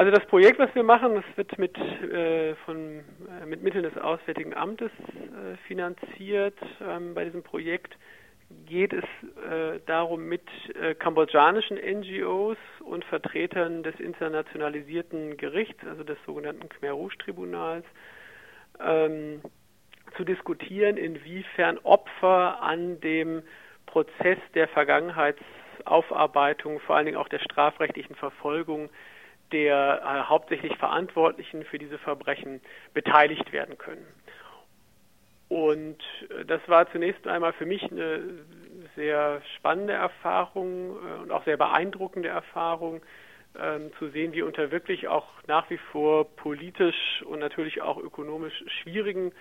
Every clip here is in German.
Also das Projekt, was wir machen, das wird mit, äh, von, äh, mit Mitteln des Auswärtigen Amtes äh, finanziert. Ähm, bei diesem Projekt geht es äh, darum, mit äh, kambodschanischen NGOs und Vertretern des internationalisierten Gerichts, also des sogenannten Khmer Rouge Tribunals, ähm, zu diskutieren, inwiefern Opfer an dem Prozess der Vergangenheitsaufarbeitung, vor allen Dingen auch der strafrechtlichen Verfolgung der äh, hauptsächlich Verantwortlichen für diese Verbrechen beteiligt werden können. Und äh, das war zunächst einmal für mich eine sehr spannende Erfahrung äh, und auch sehr beeindruckende Erfahrung, ähm, zu sehen, wie unter wirklich auch nach wie vor politisch und natürlich auch ökonomisch schwierigen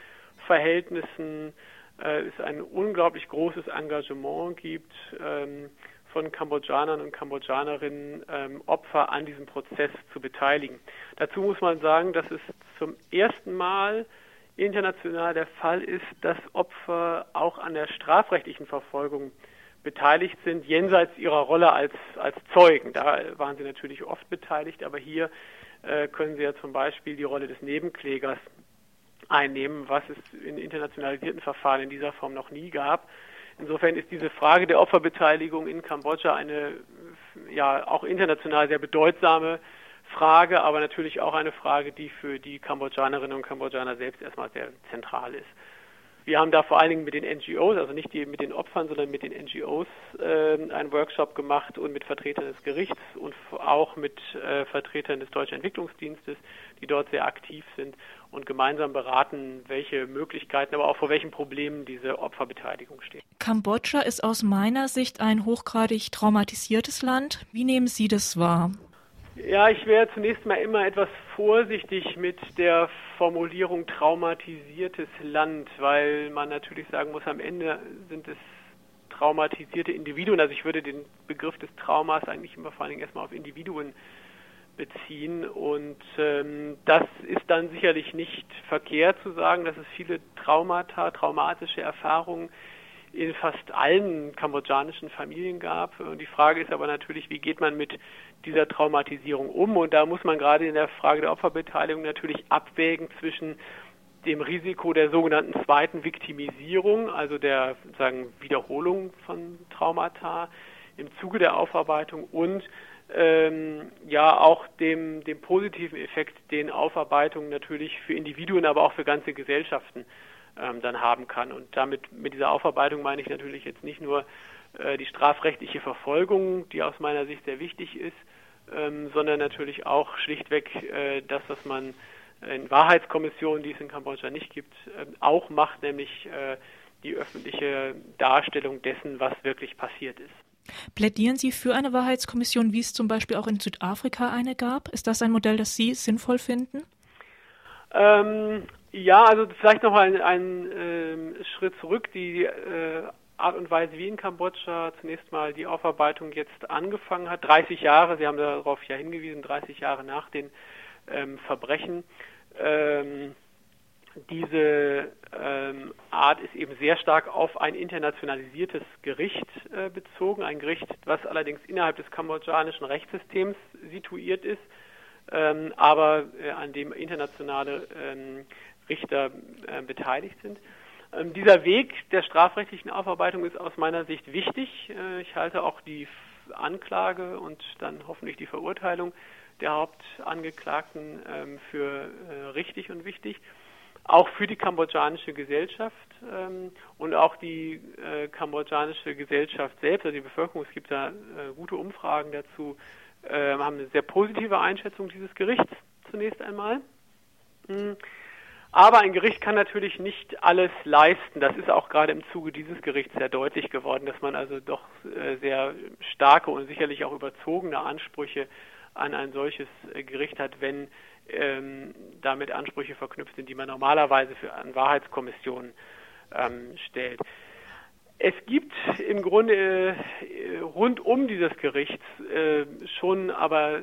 Verhältnissen äh, es ein unglaublich großes Engagement gibt, ähm, von Kambodschanern und Kambodschanerinnen ähm, Opfer an diesem Prozess zu beteiligen. Dazu muss man sagen, dass es zum ersten Mal international der Fall ist, dass Opfer auch an der strafrechtlichen Verfolgung beteiligt sind, jenseits ihrer Rolle als, als Zeugen. Da waren sie natürlich oft beteiligt, aber hier äh, können sie ja zum Beispiel die Rolle des Nebenklägers einnehmen, was es in internationalisierten Verfahren in dieser Form noch nie gab. Insofern ist diese Frage der Opferbeteiligung in Kambodscha eine ja auch international sehr bedeutsame Frage, aber natürlich auch eine Frage, die für die Kambodschanerinnen und Kambodschaner selbst erstmal sehr zentral ist. Wir haben da vor allen Dingen mit den NGOs, also nicht die, mit den Opfern, sondern mit den NGOs äh, einen Workshop gemacht und mit Vertretern des Gerichts und auch mit äh, Vertretern des Deutschen Entwicklungsdienstes, die dort sehr aktiv sind und gemeinsam beraten, welche Möglichkeiten, aber auch vor welchen Problemen diese Opferbeteiligung steht. Kambodscha ist aus meiner Sicht ein hochgradig traumatisiertes Land. Wie nehmen Sie das wahr? Ja, ich wäre zunächst mal immer etwas vorsichtig mit der Formulierung traumatisiertes Land, weil man natürlich sagen muss, am Ende sind es traumatisierte Individuen. Also ich würde den Begriff des Traumas eigentlich immer vor allen Dingen erstmal auf Individuen beziehen. Und ähm, das ist dann sicherlich nicht verkehrt zu sagen, dass es viele Traumata, traumatische Erfahrungen in fast allen kambodschanischen Familien gab. Und die Frage ist aber natürlich, wie geht man mit dieser Traumatisierung um? Und da muss man gerade in der Frage der Opferbeteiligung natürlich abwägen zwischen dem Risiko der sogenannten zweiten Viktimisierung, also der sagen Wiederholung von Traumata im Zuge der Aufarbeitung und ähm, ja auch dem, dem positiven Effekt, den Aufarbeitung natürlich für Individuen, aber auch für ganze Gesellschaften ähm, dann haben kann. Und damit mit dieser Aufarbeitung meine ich natürlich jetzt nicht nur äh, die strafrechtliche Verfolgung, die aus meiner Sicht sehr wichtig ist, ähm, sondern natürlich auch schlichtweg äh, das, was man in Wahrheitskommissionen, die es in Kambodscha nicht gibt, äh, auch macht, nämlich äh, die öffentliche Darstellung dessen, was wirklich passiert ist. Plädieren Sie für eine Wahrheitskommission, wie es zum Beispiel auch in Südafrika eine gab? Ist das ein Modell, das Sie sinnvoll finden? Ähm, ja, also vielleicht noch ein, ein ähm, Schritt zurück. Die äh, Art und Weise, wie in Kambodscha zunächst mal die Aufarbeitung jetzt angefangen hat, 30 Jahre, Sie haben darauf ja hingewiesen, 30 Jahre nach den ähm, Verbrechen. Ähm, diese ähm, Art ist eben sehr stark auf ein internationalisiertes Gericht äh, bezogen, ein Gericht, was allerdings innerhalb des kambodschanischen Rechtssystems situiert ist, ähm, aber äh, an dem internationale ähm, Richter äh, beteiligt sind. Ähm, dieser Weg der strafrechtlichen Aufarbeitung ist aus meiner Sicht wichtig. Äh, ich halte auch die Anklage und dann hoffentlich die Verurteilung der Hauptangeklagten ähm, für äh, richtig und wichtig auch für die kambodschanische Gesellschaft ähm, und auch die äh, kambodschanische Gesellschaft selbst, also die Bevölkerung, es gibt da äh, gute Umfragen dazu, äh, haben eine sehr positive Einschätzung dieses Gerichts zunächst einmal. Mhm. Aber ein Gericht kann natürlich nicht alles leisten. Das ist auch gerade im Zuge dieses Gerichts sehr deutlich geworden, dass man also doch äh, sehr starke und sicherlich auch überzogene Ansprüche an ein solches äh, Gericht hat, wenn ähm, damit Ansprüche verknüpft sind, die man normalerweise für an Wahrheitskommissionen ähm, stellt. Es gibt im Grunde äh, rund um dieses Gericht äh, schon aber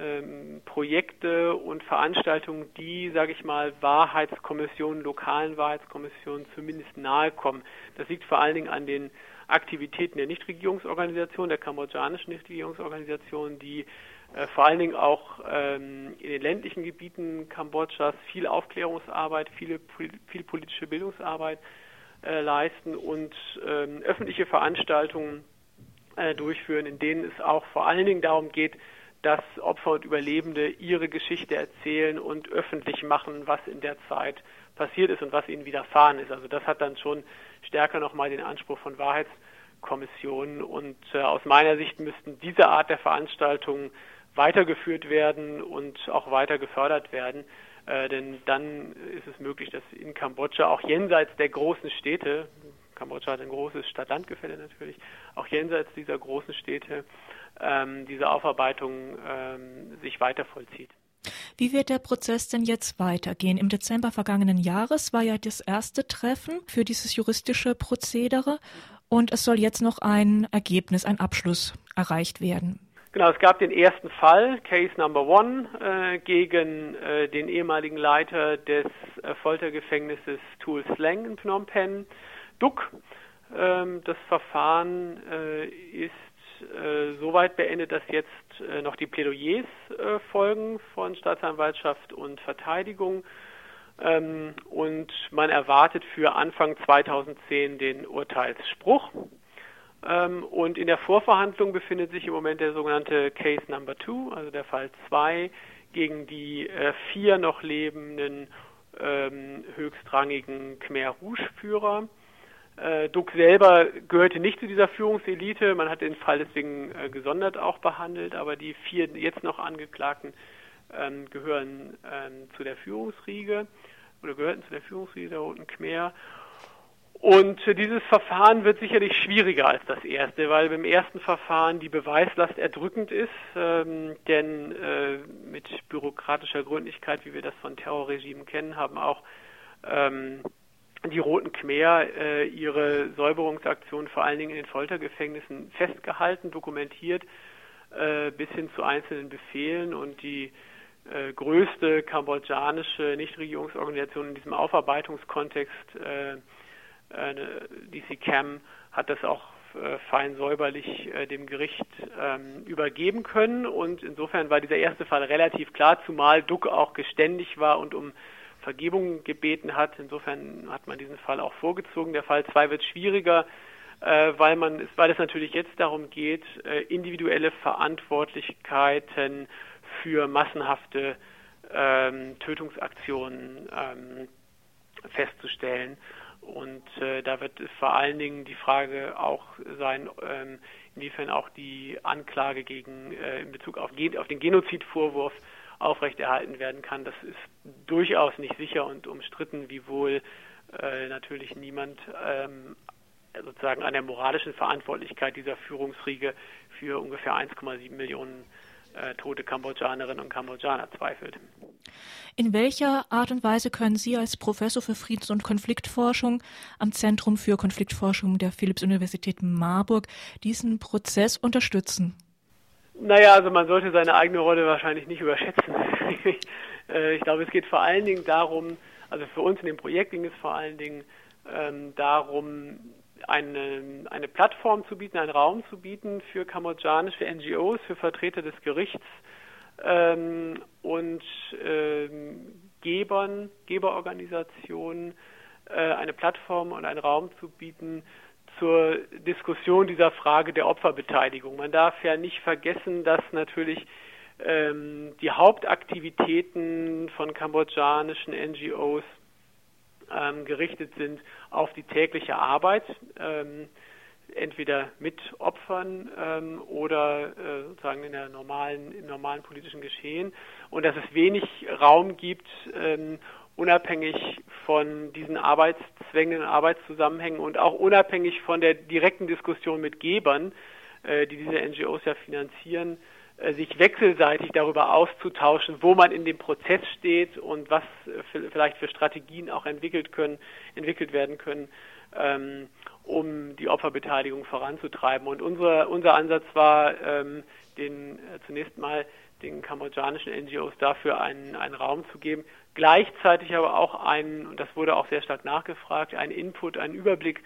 ähm, Projekte und Veranstaltungen, die, sage ich mal, Wahrheitskommissionen, lokalen Wahrheitskommissionen zumindest nahe kommen. Das liegt vor allen Dingen an den Aktivitäten der Nichtregierungsorganisationen, der kambodschanischen Nichtregierungsorganisationen, die äh, vor allen Dingen auch ähm, in den ländlichen Gebieten Kambodschas viel Aufklärungsarbeit, viele, viel politische Bildungsarbeit äh, leisten und ähm, öffentliche Veranstaltungen äh, durchführen, in denen es auch vor allen Dingen darum geht, dass Opfer und Überlebende ihre Geschichte erzählen und öffentlich machen, was in der Zeit passiert ist und was ihnen widerfahren ist. Also das hat dann schon stärker nochmal den Anspruch von Wahrheitskommissionen und äh, aus meiner Sicht müssten diese Art der Veranstaltungen weitergeführt werden und auch weiter gefördert werden. Äh, denn dann ist es möglich, dass in Kambodscha auch jenseits der großen Städte, Kambodscha hat ein großes Stadt-Land-Gefälle natürlich, auch jenseits dieser großen Städte ähm, diese Aufarbeitung ähm, sich weiter vollzieht. Wie wird der Prozess denn jetzt weitergehen? Im Dezember vergangenen Jahres war ja das erste Treffen für dieses juristische Prozedere und es soll jetzt noch ein Ergebnis, ein Abschluss erreicht werden. Genau, es gab den ersten Fall, Case Number One, äh, gegen äh, den ehemaligen Leiter des äh, Foltergefängnisses Tuol Sleng in Phnom Penh, Duck. Ähm, das Verfahren äh, ist äh, soweit beendet, dass jetzt äh, noch die Plädoyers folgen von Staatsanwaltschaft und Verteidigung. Ähm, und man erwartet für Anfang 2010 den Urteilsspruch. Ähm, und in der Vorverhandlung befindet sich im Moment der sogenannte Case Number Two, also der Fall 2, gegen die vier noch lebenden höchstrangigen Khmer Rouge-Führer. Äh, Duck selber gehörte nicht zu dieser Führungselite. Man hat den Fall deswegen äh, gesondert auch behandelt, aber die vier jetzt noch Angeklagten ähm, gehören ähm, zu der Führungsriege oder gehörten zu der Führungsriege der Roten Khmer. Und äh, dieses Verfahren wird sicherlich schwieriger als das erste, weil beim ersten Verfahren die Beweislast erdrückend ist, ähm, denn äh, mit bürokratischer Gründlichkeit, wie wir das von Terrorregimen kennen, haben auch ähm, die Roten Khmer äh, ihre Säuberungsaktion vor allen Dingen in den Foltergefängnissen festgehalten, dokumentiert, äh, bis hin zu einzelnen Befehlen. Und die äh, größte kambodschanische Nichtregierungsorganisation in diesem Aufarbeitungskontext, äh, äh, DC Cam, hat das auch äh, fein säuberlich äh, dem Gericht ähm, übergeben können. Und insofern war dieser erste Fall relativ klar, zumal Duck auch geständig war und um Vergebung gebeten hat. Insofern hat man diesen Fall auch vorgezogen. Der Fall 2 wird schwieriger, äh, weil man weil es natürlich jetzt darum geht, äh, individuelle Verantwortlichkeiten für massenhafte ähm, Tötungsaktionen ähm, festzustellen. Und äh, da wird vor allen Dingen die Frage auch sein, ähm, inwiefern auch die Anklage gegen äh, in Bezug auf, auf den Genozidvorwurf aufrechterhalten werden kann. Das ist durchaus nicht sicher und umstritten, wiewohl äh, natürlich niemand ähm, sozusagen an der moralischen Verantwortlichkeit dieser Führungsriege für ungefähr 1,7 Millionen äh, tote Kambodschanerinnen und Kambodschaner zweifelt. In welcher Art und Weise können Sie als Professor für Friedens- und Konfliktforschung am Zentrum für Konfliktforschung der Philipps-Universität Marburg diesen Prozess unterstützen? Naja, also man sollte seine eigene Rolle wahrscheinlich nicht überschätzen. Äh, ich glaube, es geht vor allen Dingen darum, also für uns in dem Projekt ging es vor allen Dingen ähm, darum, eine, eine Plattform zu bieten, einen Raum zu bieten für kambodschanische NGOs, für Vertreter des Gerichts ähm, und ähm, Gebern, Geberorganisationen, äh, eine Plattform und einen Raum zu bieten, zur Diskussion dieser Frage der Opferbeteiligung. Man darf ja nicht vergessen, dass natürlich ähm, die Hauptaktivitäten von kambodschanischen NGOs ähm, gerichtet sind auf die tägliche Arbeit, ähm, entweder mit Opfern ähm, oder äh, sozusagen in der normalen, im normalen politischen Geschehen und dass es wenig Raum gibt, ähm, unabhängig von diesen Arbeitszwängen Arbeitszusammenhängen und auch unabhängig von der direkten Diskussion mit Gebern, äh, die diese NGOs ja finanzieren, äh, sich wechselseitig darüber auszutauschen, wo man in dem Prozess steht und was äh, vielleicht für Strategien auch entwickelt können, entwickelt werden können, ähm, um die Opferbeteiligung voranzutreiben. Und unser, unser Ansatz war, ähm, den äh, zunächst mal den kambodschanischen NGOs dafür einen, einen Raum zu geben, gleichzeitig aber auch einen, und das wurde auch sehr stark nachgefragt, einen Input, einen Überblick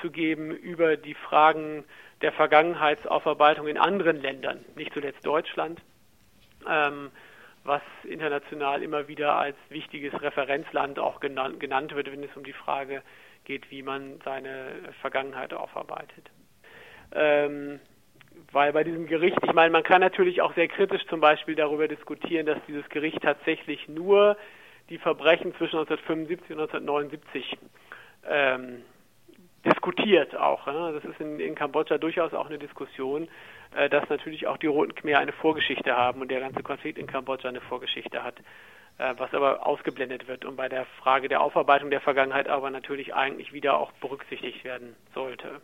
zu geben über die Fragen der Vergangenheitsaufarbeitung in anderen Ländern, nicht zuletzt Deutschland, ähm, was international immer wieder als wichtiges Referenzland auch genannt, genannt wird, wenn es um die Frage geht, wie man seine Vergangenheit aufarbeitet. Ähm, weil bei diesem Gericht, ich meine, man kann natürlich auch sehr kritisch zum Beispiel darüber diskutieren, dass dieses Gericht tatsächlich nur die Verbrechen zwischen 1975 und 1979 ähm, diskutiert auch. Ne? Das ist in, in, Kambodscha durchaus auch eine Diskussion, äh, dass natürlich auch die Roten Khmer eine Vorgeschichte haben und der ganze Konflikt in Kambodscha eine Vorgeschichte hat, äh, was aber ausgeblendet wird und bei der Frage der Aufarbeitung der Vergangenheit aber natürlich eigentlich wieder auch berücksichtigt werden sollte.